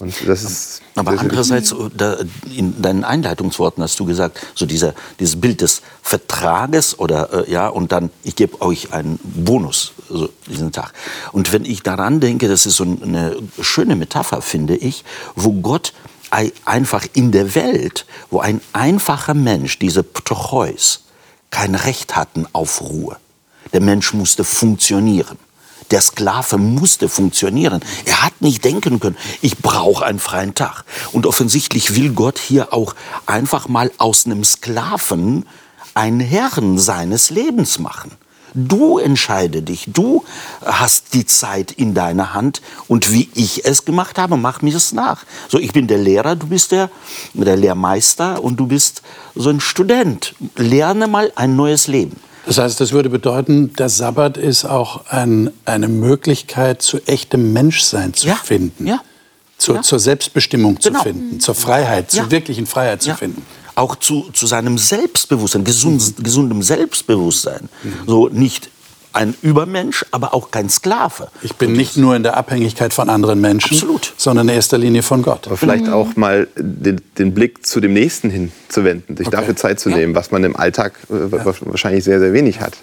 Speaker 4: Und das ist
Speaker 2: Aber andererseits, da, in deinen Einleitungsworten hast du gesagt, so dieser, dieses Bild des Vertrages oder äh, ja, und dann, ich gebe euch einen Bonus so diesen Tag. Und wenn ich daran denke, das ist so eine schöne Metapher, finde ich, wo Gott ei- einfach in der Welt, wo ein einfacher Mensch, diese Ptocheus, kein Recht hatten auf Ruhe. Der Mensch musste funktionieren. Der Sklave musste funktionieren. Er hat nicht denken können, ich brauche einen freien Tag. Und offensichtlich will Gott hier auch einfach mal aus einem Sklaven einen Herrn seines Lebens machen. Du entscheide dich, du hast die Zeit in deiner Hand und wie ich es gemacht habe, mach mir es nach. So, ich bin der Lehrer, du bist der, der Lehrmeister und du bist so ein Student. Lerne mal ein neues Leben.
Speaker 1: Das heißt, das würde bedeuten, der Sabbat ist auch ein, eine Möglichkeit, zu echtem Menschsein zu
Speaker 2: Ja,
Speaker 1: finden.
Speaker 2: ja,
Speaker 1: Zur,
Speaker 2: ja.
Speaker 1: zur Selbstbestimmung zu
Speaker 2: Genau.
Speaker 1: finden, zur Freiheit, zur wirklichen Freiheit zu finden.
Speaker 2: Auch zu, zu seinem Selbstbewusstsein, gesund, gesundem Selbstbewusstsein.
Speaker 1: Mhm.
Speaker 2: So nicht ein Übermensch, aber auch kein Sklave.
Speaker 1: Ich bin nicht nur in der Abhängigkeit von anderen Menschen,
Speaker 2: Absolut.
Speaker 1: sondern in erster Linie von Gott.
Speaker 4: Aber vielleicht auch mal den, den Blick zu dem Nächsten hinzuwenden, sich
Speaker 1: Okay.
Speaker 4: dafür Zeit zu
Speaker 2: Ja.
Speaker 4: nehmen, was man im Alltag äh, wa- wahrscheinlich sehr, sehr wenig hat.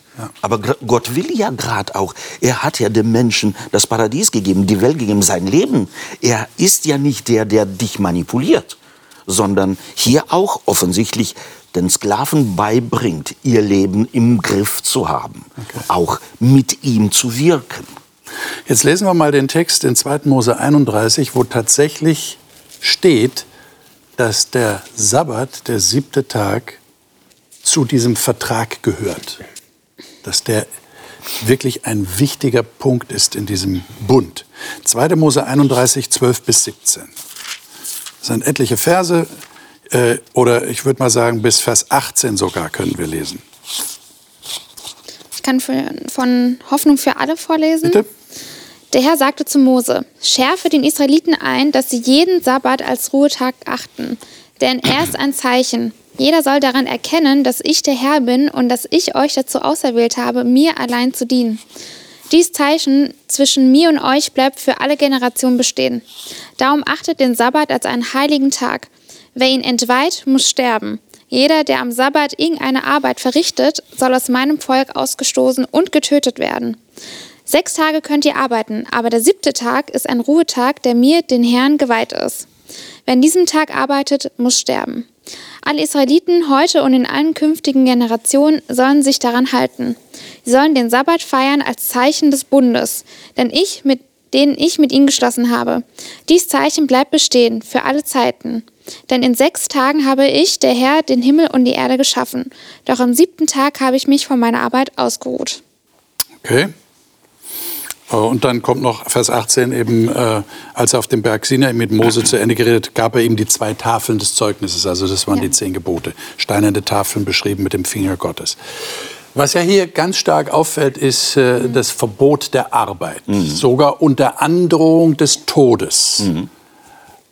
Speaker 2: Aber gr- Gott will ja gerade auch, er hat ja dem Menschen das Paradies gegeben, die Welt gegeben, sein Leben. Er ist ja nicht der, der dich manipuliert, sondern hier auch offensichtlich den Sklaven beibringt, ihr Leben im Griff zu haben, auch mit ihm zu wirken.
Speaker 1: Jetzt lesen wir mal den Text in 2. Mose 31, wo tatsächlich steht, dass der Sabbat, der siebte Tag, zu diesem Vertrag gehört. Dass der wirklich ein wichtiger Punkt ist in diesem Bund. 2. Mose 31, 12 bis 17. Das sind etliche Verse, äh, oder ich würde mal sagen, bis Vers 18 sogar können wir lesen.
Speaker 3: Ich kann von Hoffnung für alle vorlesen.
Speaker 1: Bitte?
Speaker 3: Der Herr sagte zu Mose, schärfe den Israeliten ein, dass sie jeden Sabbat als Ruhetag achten. Denn er ist ein Zeichen. Jeder soll daran erkennen, dass ich der Herr bin und dass ich euch dazu auserwählt habe, mir allein zu dienen. Dies Zeichen zwischen mir und euch bleibt für alle Generationen bestehen. Darum achtet den Sabbat als einen heiligen Tag. Wer ihn entweiht, muss sterben. Jeder, der am Sabbat irgendeine Arbeit verrichtet, soll aus meinem Volk ausgestoßen und getötet werden. Sechs Tage könnt ihr arbeiten, aber der siebte Tag ist ein Ruhetag, der mir, den Herrn, geweiht ist. Wer an diesem Tag arbeitet, muss sterben. Alle Israeliten heute und in allen künftigen Generationen sollen sich daran halten. Sie sollen den Sabbat feiern als Zeichen des Bundes, denn ich mit den ich mit ihnen geschlossen habe. Dies Zeichen bleibt bestehen für alle Zeiten. Denn in sechs Tagen habe ich, der Herr, den Himmel und die Erde geschaffen. Doch am siebten Tag habe ich mich von meiner Arbeit ausgeruht.
Speaker 1: Okay. Äh, Und dann kommt noch Vers 18 eben, äh, als er auf dem Berg Sinai mit Mose zu Ende geredet, gab er ihm die zwei Tafeln des Zeugnisses. Also das waren
Speaker 3: Ja.
Speaker 1: die zehn Gebote. Steinerne Tafeln beschrieben mit dem Finger Gottes. Was ja hier ganz stark auffällt, ist äh, das Verbot der Arbeit. Sogar unter Androhung des Todes.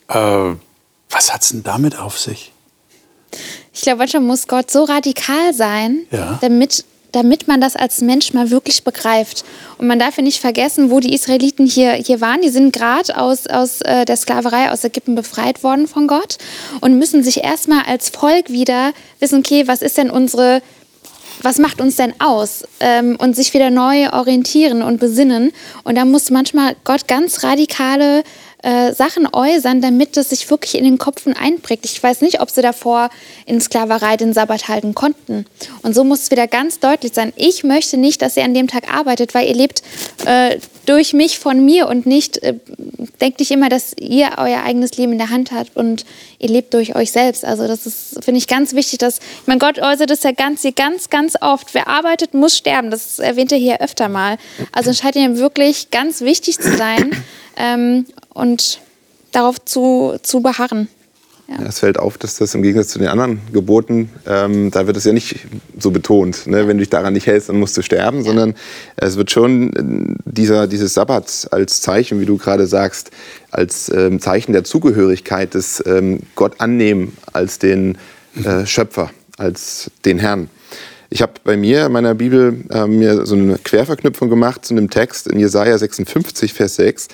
Speaker 1: Äh, was hat es denn damit auf sich?
Speaker 3: Ich glaube, manchmal muss Gott so radikal sein,
Speaker 1: Ja.
Speaker 3: damit, damit man das als Mensch mal wirklich begreift. Und man darf ja nicht vergessen, wo die Israeliten hier, hier waren. Die sind gerade aus, aus äh, der Sklaverei aus Ägypten befreit worden von Gott und müssen sich erstmal als Volk wieder wissen, okay, was ist denn unsere was macht uns denn aus? Ähm, und sich wieder neu orientieren und besinnen. Und da muss manchmal Gott ganz radikale äh, Sachen äußern, damit das sich wirklich in den Kopfen einprägt. Ich weiß nicht, ob sie davor in Sklaverei den Sabbat halten konnten. Und so muss es wieder ganz deutlich sein. Ich möchte nicht, dass ihr an dem Tag arbeitet, weil ihr lebt äh, durch mich von mir und nicht, äh, denkt nicht immer, dass ihr euer eigenes Leben in der Hand habt und ihr lebt durch euch selbst. Also das ist, finde ich, ganz wichtig, dass, ich meine, Gott äußert es ja ganz, ganz, ganz oft. Wer arbeitet, muss sterben. Das erwähnt er hier öfter mal. Also scheint ihm wirklich ganz wichtig zu sein ähm, und darauf zu, zu beharren.
Speaker 4: Ja, es fällt auf, dass das im Gegensatz zu den anderen Geboten, ähm, da wird es ja nicht so betont. Ne? Wenn du dich daran nicht hältst, dann musst du sterben, sondern es wird schon äh, dieser, dieses Sabbat als Zeichen, wie du gerade sagst, als ähm, Zeichen der Zugehörigkeit des ähm, Gott annehmen als den äh, Schöpfer, als den Herrn. Ich habe bei mir in meiner Bibel äh, mir so eine Querverknüpfung gemacht zu einem Text in Jesaja 56, Vers 6.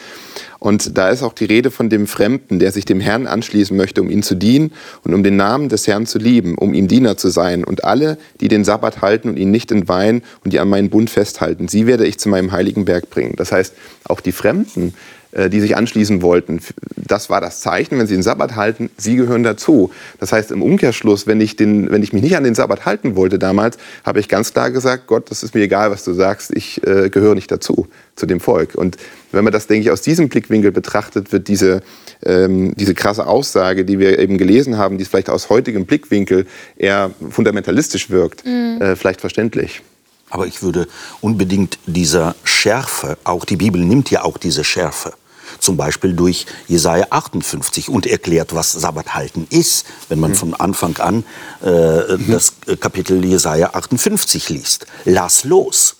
Speaker 4: Und da ist auch die Rede von dem Fremden, der sich dem Herrn anschließen möchte, um ihn zu dienen und um den Namen des Herrn zu lieben, um ihm Diener zu sein. Und alle, die den Sabbat halten und ihn nicht entweihen und die an meinen Bund festhalten, sie werde ich zu meinem heiligen Berg bringen. Das heißt, auch die Fremden, die sich anschließen wollten, das war das Zeichen, wenn sie den Sabbat halten, sie gehören dazu. Das heißt, im Umkehrschluss, wenn ich, den, wenn ich mich nicht an den Sabbat halten wollte damals, habe ich ganz klar gesagt, Gott, das ist mir egal, was du sagst, ich äh, gehöre nicht dazu, zu dem Volk. Und wenn man das, denke ich, aus diesem Blickwinkel betrachtet, wird diese, ähm, diese krasse Aussage, die wir eben gelesen haben, die vielleicht aus heutigem Blickwinkel eher fundamentalistisch wirkt, äh, vielleicht verständlich.
Speaker 2: Aber ich würde unbedingt dieser Schärfe, auch die Bibel nimmt ja auch diese Schärfe, zum Beispiel durch Jesaja 58 und erklärt, was Sabbat halten ist, wenn man von Anfang an äh, das Kapitel Jesaja 58 liest. Lass los,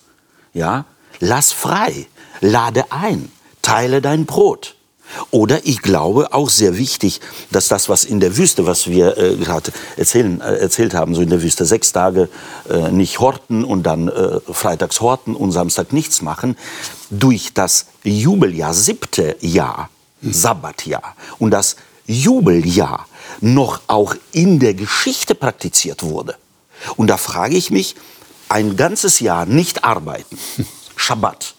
Speaker 2: ja, lass frei, lade ein, teile dein Brot. Oder ich glaube auch sehr wichtig, dass das, was in der Wüste, was wir äh, gerade erzählen, äh, erzählt haben, so in der Wüste sechs Tage äh, nicht horten und dann äh, freitags horten und Samstag nichts machen, durch das Jubeljahr, siebte Jahr, Sabbatjahr und das Jubeljahr noch auch in der Geschichte praktiziert wurde. Und da frage ich mich, ein ganzes Jahr nicht arbeiten, Schabbat,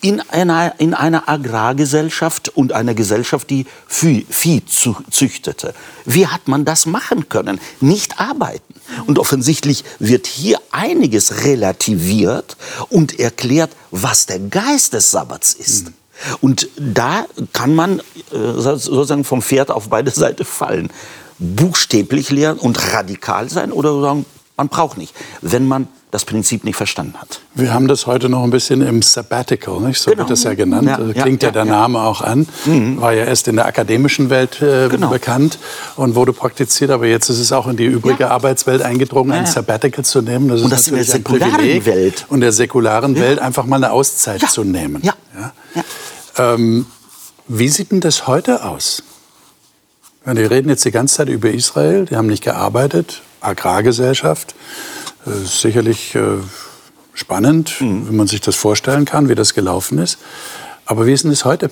Speaker 2: in einer, in einer Agrargesellschaft und einer Gesellschaft, die Vieh, Vieh züchtete. Wie hat man das machen können? Nicht arbeiten. Und offensichtlich wird hier einiges relativiert und erklärt, was der Geist des Sabbats ist. Und da kann man äh, sozusagen vom Pferd auf beide Seiten fallen. Buchstäblich lehren und radikal sein oder sagen, man braucht nicht, wenn man das Prinzip nicht verstanden hat.
Speaker 1: Wir haben das heute noch ein bisschen im Sabbatical, nicht? so
Speaker 2: Genau.
Speaker 1: wird das ja genannt.
Speaker 2: Ja,
Speaker 1: Klingt ja,
Speaker 2: ja,
Speaker 1: der
Speaker 2: ja.
Speaker 1: Name auch an. War ja erst in der akademischen Welt äh,
Speaker 2: Genau.
Speaker 1: bekannt und wurde praktiziert, aber jetzt ist es auch in die übrige. Arbeitswelt eingedrungen, ein. Sabbatical zu nehmen. Das
Speaker 2: Und
Speaker 1: ist
Speaker 2: das in der säkularen
Speaker 1: Privileg.
Speaker 2: Welt.
Speaker 1: Und der säkularen Welt einfach mal eine Auszeit zu nehmen.
Speaker 2: Ja.
Speaker 1: Ähm, wie sieht denn das heute aus? Die reden jetzt die ganze Zeit über Israel, die haben nicht gearbeitet, Agrargesellschaft. Äh, sicherlich äh, spannend, wenn man sich das vorstellen kann, wie das gelaufen ist. Aber wie ist denn das heute?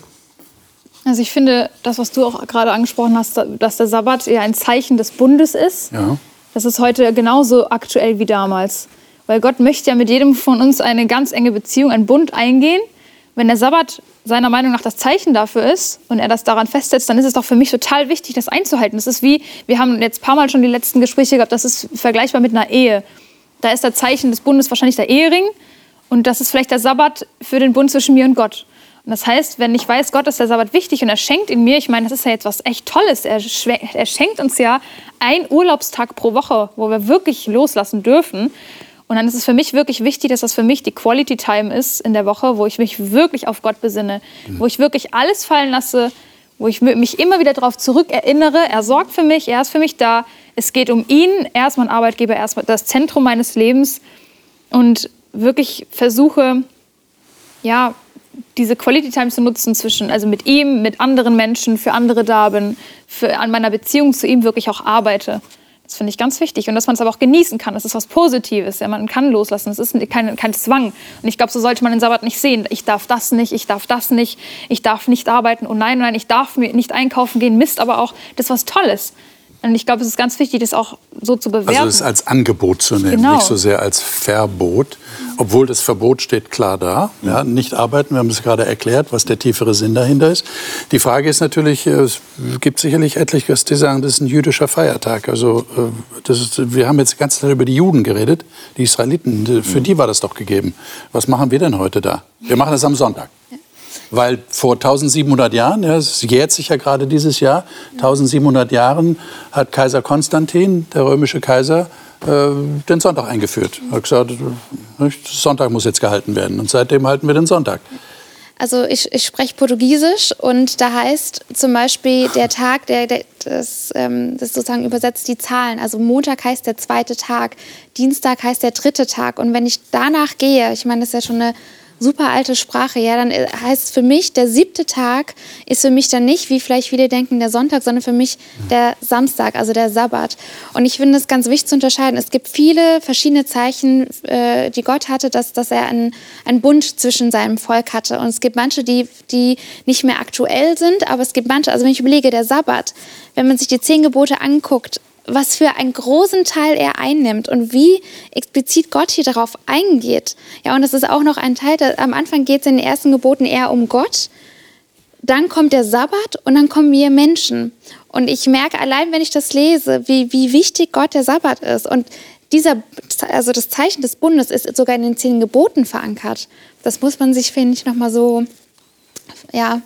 Speaker 5: Also ich finde, das, was du auch gerade angesprochen hast, dass der Sabbat eher ein Zeichen des Bundes ist,
Speaker 1: Ja.
Speaker 5: das ist heute genauso aktuell wie damals. Weil Gott möchte ja mit jedem von uns eine ganz enge Beziehung, einen Bund eingehen. Wenn der Sabbat seiner Meinung nach das Zeichen dafür ist und er das daran festsetzt, dann ist es doch für mich total wichtig, das einzuhalten. Das ist wie, wir haben jetzt ein paar Mal schon die letzten Gespräche gehabt, das ist vergleichbar mit einer Ehe. Da ist das Zeichen des Bundes wahrscheinlich der Ehering und das ist vielleicht der Sabbat für den Bund zwischen mir und Gott. Und das heißt, wenn ich weiß, Gott ist der Sabbat wichtig und er schenkt ihn mir, ich meine, das ist ja jetzt was echt Tolles. Er, er schenkt uns ja einen Urlaubstag pro Woche, wo wir wirklich loslassen dürfen. Und dann ist es für mich wirklich wichtig, dass das für mich die Quality Time ist in der Woche, wo ich mich wirklich auf Gott besinne, wo ich wirklich alles fallen lasse, wo ich mich immer wieder darauf zurückerinnere. Er sorgt für mich, er ist für mich da. Es geht um ihn, er ist mein Arbeitgeber, er ist das Zentrum meines Lebens und wirklich versuche, ja, diese Quality Time zu nutzen zwischen, also mit ihm, mit anderen Menschen, für andere da bin, für, an meiner Beziehung zu ihm wirklich auch arbeite. Das finde ich ganz wichtig. Und dass man es aber auch genießen kann. Das ist was Positives. Ja, man kann loslassen. Es ist kein, kein Zwang. Und ich glaube, so sollte man den Sabbat nicht sehen. Ich darf das nicht, ich darf das nicht, ich darf nicht arbeiten. Und nein, nein, ich darf nicht einkaufen gehen. Mist, aber auch, das was Tolles. Und ich glaube, es ist ganz wichtig, das auch so zu bewerten.
Speaker 1: Also es als Angebot zu nehmen, genau. nicht so sehr als Verbot. Obwohl das Verbot steht klar da. Ja, nicht arbeiten, wir haben es gerade erklärt, was der tiefere Sinn dahinter ist. Die Frage ist natürlich, äh, es gibt sicherlich etliche, die sagen, das ist ein jüdischer Feiertag. Also äh, das ist, wir haben jetzt die ganze Zeit über die Juden geredet, die Israeliten. Für die war das doch gegeben. Was machen wir denn heute da? Wir machen es am Sonntag. Weil vor 1700 Jahren, ja, es jährt sich ja gerade dieses Jahr, 1700 Jahren hat Kaiser Konstantin, der römische Kaiser, äh, den Sonntag eingeführt. Er hat gesagt, Sonntag muss jetzt gehalten werden. Und seitdem halten wir den Sonntag.
Speaker 3: Also ich, ich spreche Portugiesisch und da heißt zum Beispiel der Tag, der, der das, ähm, das sozusagen übersetzt die Zahlen. Also Montag heißt der zweite Tag, Dienstag heißt der dritte Tag. Und wenn ich danach gehe, ich meine, das ist ja schon eine super alte Sprache, ja, dann äh, heißt für mich, der siebte Tag ist für mich dann nicht, wie vielleicht viele denken, der Sonntag, sondern für mich der Samstag, also der Sabbat. Und ich finde es ganz wichtig zu unterscheiden. Es gibt viele verschiedene Zeichen, äh, die Gott hatte, dass, dass er einen, einen Bund zwischen seinem Volk hatte. Und es gibt manche, die, die nicht mehr aktuell sind, aber es gibt manche, also wenn ich überlege, der Sabbat, wenn man sich die zehn Gebote anguckt, was für einen großen Teil er einnimmt und wie explizit Gott hier darauf eingeht. Ja, und das ist auch noch ein Teil, am Anfang geht es in den ersten Geboten eher um Gott, dann kommt der Sabbat und dann kommen wir Menschen. Und ich merke allein, wenn ich das lese, wie, wie wichtig Gott der Sabbat ist. Und dieser, also das Zeichen des Bundes ist sogar in den zehn Geboten verankert. Das muss man sich, finde ich, nochmal so ja,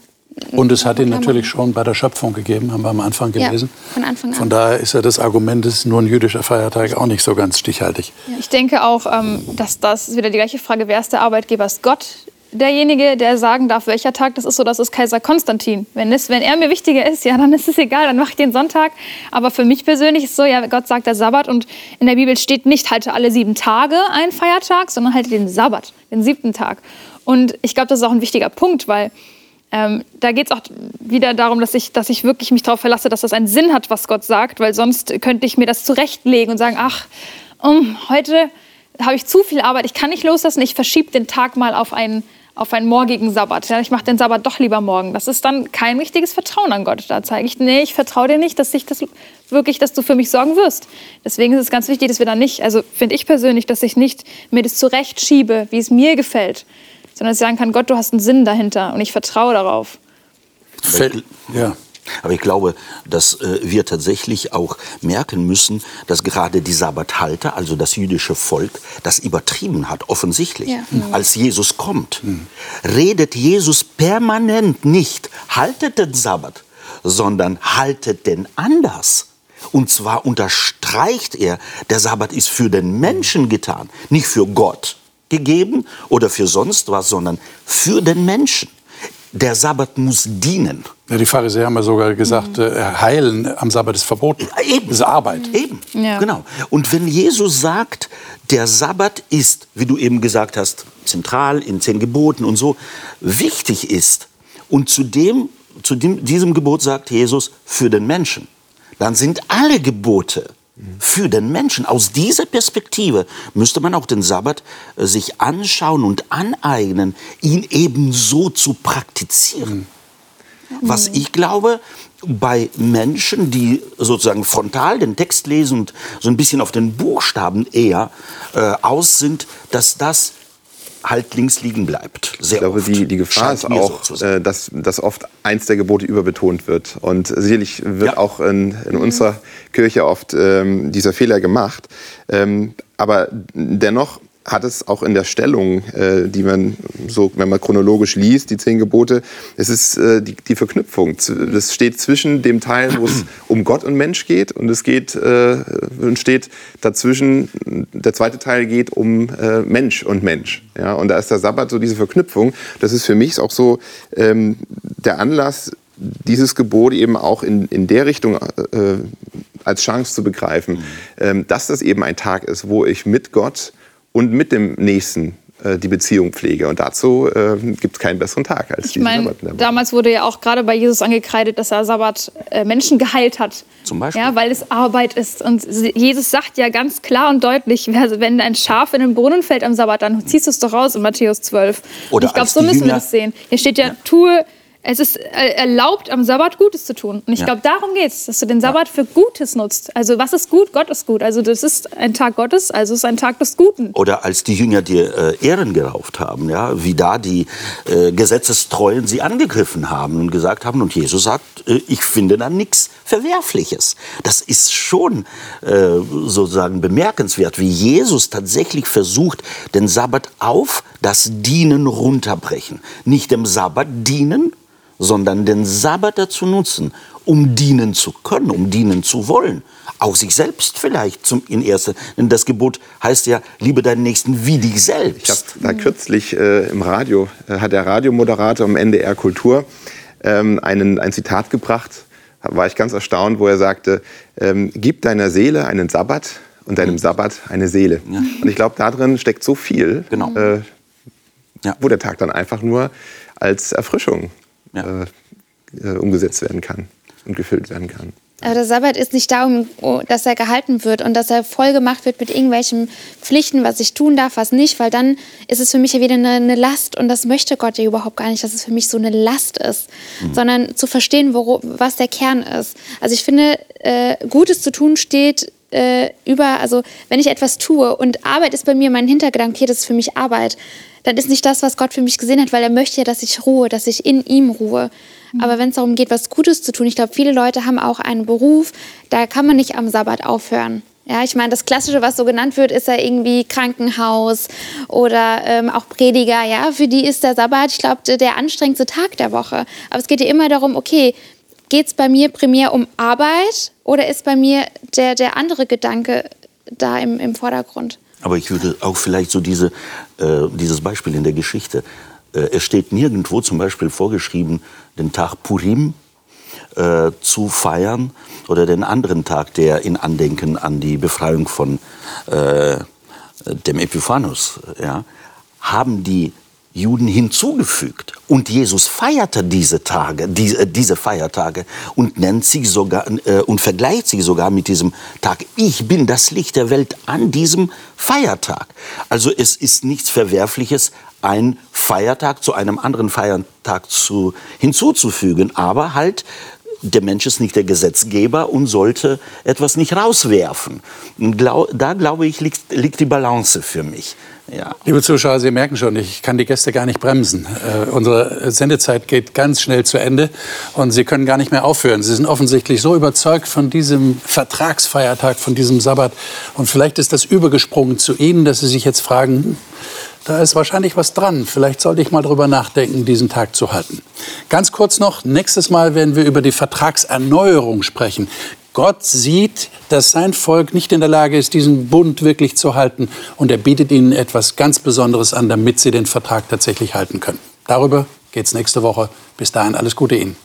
Speaker 1: und es hat ihn natürlich schon bei der Schöpfung gegeben, haben wir am Anfang gelesen.
Speaker 3: Ja, von Anfang an.
Speaker 1: Von daher ist ja das Argument, es ist nur ein jüdischer Feiertag, auch nicht so ganz stichhaltig.
Speaker 5: Ich denke auch, ähm, dass das wieder die gleiche Frage, wer ist der Arbeitgeber? Ist Gott derjenige, der sagen darf, welcher Tag das ist, so das ist Kaiser Konstantin. Wenn, es, wenn er mir wichtiger ist, ja, dann ist es egal, dann mache ich den Sonntag. Aber für mich persönlich ist es so, ja, Gott sagt der Sabbat und in der Bibel steht nicht, halte alle sieben Tage einen Feiertag, sondern halte den Sabbat, den siebten Tag. Und ich glaube, das ist auch ein wichtiger Punkt, weil ähm, da geht es auch wieder darum, dass ich, dass ich wirklich mich darauf verlasse, dass das einen Sinn hat, was Gott sagt, weil sonst könnte ich mir das zurechtlegen und sagen, ach, um, heute habe ich zu viel Arbeit, ich kann nicht loslassen, ich verschiebe den Tag mal auf einen, auf einen morgigen Sabbat. Ja, ich mache den Sabbat doch lieber morgen. Das ist dann kein richtiges Vertrauen an Gott. Da zeige ich, nee, ich vertraue dir nicht, dass ich das wirklich, dass du für mich sorgen wirst. Deswegen ist es ganz wichtig, dass wir da nicht, also finde ich persönlich, dass ich nicht mir das zurechtschiebe, wie es mir gefällt, sondern dass ich sagen kann, Gott, du hast einen Sinn dahinter und ich vertraue darauf.
Speaker 2: Ja. Aber ich glaube, dass äh, wir tatsächlich auch merken müssen, dass gerade die Sabbathalter, also das jüdische Volk, das übertrieben hat, offensichtlich. Ja. Mhm. Als Jesus kommt, mhm. redet Jesus permanent nicht, haltet den Sabbat, sondern haltet den anders. Und zwar unterstreicht er, der Sabbat ist für den Menschen getan, nicht für Gott gegeben oder für sonst was, sondern für den Menschen. Der Sabbat muss dienen.
Speaker 1: Ja, die Pharisäer haben ja sogar gesagt, mhm. heilen am Sabbat ist verboten.
Speaker 2: Eben.
Speaker 1: Das ist Arbeit.
Speaker 2: Eben, ja. genau. Und wenn Jesus sagt, der Sabbat ist, wie du eben gesagt hast, zentral in zehn Geboten und so, wichtig ist, und zu, dem, zu dem, diesem Gebot sagt Jesus, für den Menschen, dann sind alle Gebote für den Menschen. Aus dieser Perspektive müsste man auch den Sabbat äh, sich anschauen und aneignen, ihn ebenso zu praktizieren. Was ich glaube, bei Menschen, die sozusagen frontal den Text lesen und so ein bisschen auf den Buchstaben eher äh, aus sind, dass das halt links liegen bleibt.
Speaker 4: Sehr ich glaube, oft. Die, die Gefahr Scheint ist auch, so äh, dass, dass oft eins der Gebote überbetont wird. Und sicherlich wird ja. auch in, in unserer Kirche oft ähm, dieser Fehler gemacht. Ähm, aber dennoch hat es auch in der Stellung, äh, die man so, wenn man chronologisch liest, die zehn Gebote, es ist äh, die, die Verknüpfung. Das steht zwischen dem Teil, wo es um Gott und Mensch geht, und es geht äh, und steht dazwischen. Der zweite Teil geht um äh, Mensch und Mensch. Ja, und da ist der Sabbat so diese Verknüpfung. Das ist für mich auch so ähm, der Anlass, dieses Gebot eben auch in, in der Richtung äh, als Chance zu begreifen, mhm. ähm, dass das eben ein Tag ist, wo ich mit Gott und mit dem Nächsten äh, die Beziehung pflege. Und dazu äh, gibt es keinen besseren Tag als
Speaker 5: Ich
Speaker 4: diesen
Speaker 5: meine,
Speaker 4: Sabbat.
Speaker 5: damals wurde ja auch gerade bei Jesus angekreidet, dass er Sabbat äh, Menschen geheilt hat.
Speaker 2: Zum Beispiel.
Speaker 5: Ja, weil es Arbeit ist. Und Jesus sagt ja ganz klar und deutlich, wenn ein Schaf in den Brunnen fällt am Sabbat, dann ziehst du es doch raus in Matthäus 12.
Speaker 2: Oder
Speaker 5: und ich glaube, so müssen wir
Speaker 2: Jünger-
Speaker 5: das sehen. Hier steht ja, tue, es ist äh, erlaubt, am Sabbat Gutes zu tun. Und ich
Speaker 2: Ja.
Speaker 5: glaube, darum geht es, dass du den Sabbat für Gutes nutzt. Also was ist gut? Gott ist gut. Also das ist ein Tag Gottes, also es ist ein Tag des Guten.
Speaker 2: Oder als die Jünger dir äh, Ehren gerauft haben, ja, wie da die äh, Gesetzestreuen sie angegriffen haben und gesagt haben, und Jesus sagt, äh, ich finde da nichts Verwerfliches. Das ist schon äh, sozusagen bemerkenswert, wie Jesus tatsächlich versucht, den Sabbat auf das Dienen runterbrechen. Nicht dem Sabbat dienen, sondern den Sabbat dazu nutzen, um dienen zu können, um dienen zu wollen. Auch sich selbst vielleicht zum, in erster. Denn das Gebot heißt ja, liebe deinen Nächsten wie dich
Speaker 4: Ich habe
Speaker 2: selbst.
Speaker 4: da kürzlich äh, im Radio, äh, hat der Radiomoderator im NDR Kultur ähm, einen, ein Zitat gebracht, da war ich ganz erstaunt, wo er sagte, ähm, gib deiner Seele einen Sabbat und deinem Sabbat eine Seele. Und ich glaube, da drin steckt so viel,
Speaker 2: Genau.
Speaker 4: äh,
Speaker 2: Ja.
Speaker 4: wo der Tag dann einfach nur als Erfrischung
Speaker 2: Ja.
Speaker 4: äh, äh, umgesetzt werden kann und gefüllt werden kann.
Speaker 3: Aber der Sabbat ist nicht da, um, oh, dass er gehalten wird und dass er voll gemacht wird mit irgendwelchen Pflichten, was ich tun darf, was nicht, weil dann ist es für mich ja wieder eine, eine Last und das möchte Gott ja überhaupt gar nicht, dass es für mich so eine Last ist, sondern zu verstehen, woro, was der Kern ist. Also ich finde, äh, Gutes zu tun steht äh, über, also wenn ich etwas tue und Arbeit ist bei mir mein Hintergedanke, okay, das ist für mich Arbeit, dann ist nicht das, was Gott für mich gesehen hat, weil er möchte ja, dass ich ruhe, dass ich in ihm ruhe. Aber wenn es darum geht, was Gutes zu tun, ich glaube, viele Leute haben auch einen Beruf, da kann man nicht am Sabbat aufhören. Ja, ich meine, das Klassische, was so genannt wird, ist ja irgendwie Krankenhaus oder ähm, auch Prediger. Ja, für die ist der Sabbat, ich glaube, der anstrengendste Tag der Woche. Aber es geht ja immer darum, okay, geht es bei mir primär um Arbeit oder ist bei mir der, der andere Gedanke da im, im Vordergrund?
Speaker 2: Aber ich würde auch vielleicht so diese, äh, dieses Beispiel in der Geschichte. Äh, es steht nirgendwo zum Beispiel vorgeschrieben, den Tag Purim äh, zu feiern oder den anderen Tag, der in Andenken an die Befreiung von äh, dem Epiphanus, ja, haben die Juden hinzugefügt. Und Jesus feierte diese Tage, die, äh, diese Feiertage und nennt sie sogar äh, und vergleicht sie sogar mit diesem Tag. Ich bin das Licht der Welt an diesem Feiertag. Also es ist nichts Verwerfliches, einen Feiertag zu einem anderen Feiertag zu, hinzuzufügen, aber halt der Mensch ist nicht der Gesetzgeber und sollte etwas nicht rauswerfen. Und glau- da glaube ich liegt, liegt die Balance für mich. Ja.
Speaker 1: Liebe Zuschauer, Sie merken schon, ich kann die Gäste gar nicht bremsen. Äh, unsere Sendezeit geht ganz schnell zu Ende und Sie können gar nicht mehr aufhören. Sie sind offensichtlich so überzeugt von diesem Vertragsfeiertag, von diesem Sabbat. Und vielleicht ist das übergesprungen zu Ihnen, dass Sie sich jetzt fragen, da ist wahrscheinlich was dran. Vielleicht sollte ich mal drüber nachdenken, diesen Tag zu halten. Ganz kurz noch, nächstes Mal werden wir über die Vertragserneuerung sprechen. Gott sieht, dass sein Volk nicht in der Lage ist, diesen Bund wirklich zu halten. Und er bietet ihnen etwas ganz Besonderes an, damit sie den Vertrag tatsächlich halten können. Darüber geht es nächste Woche. Bis dahin alles Gute Ihnen.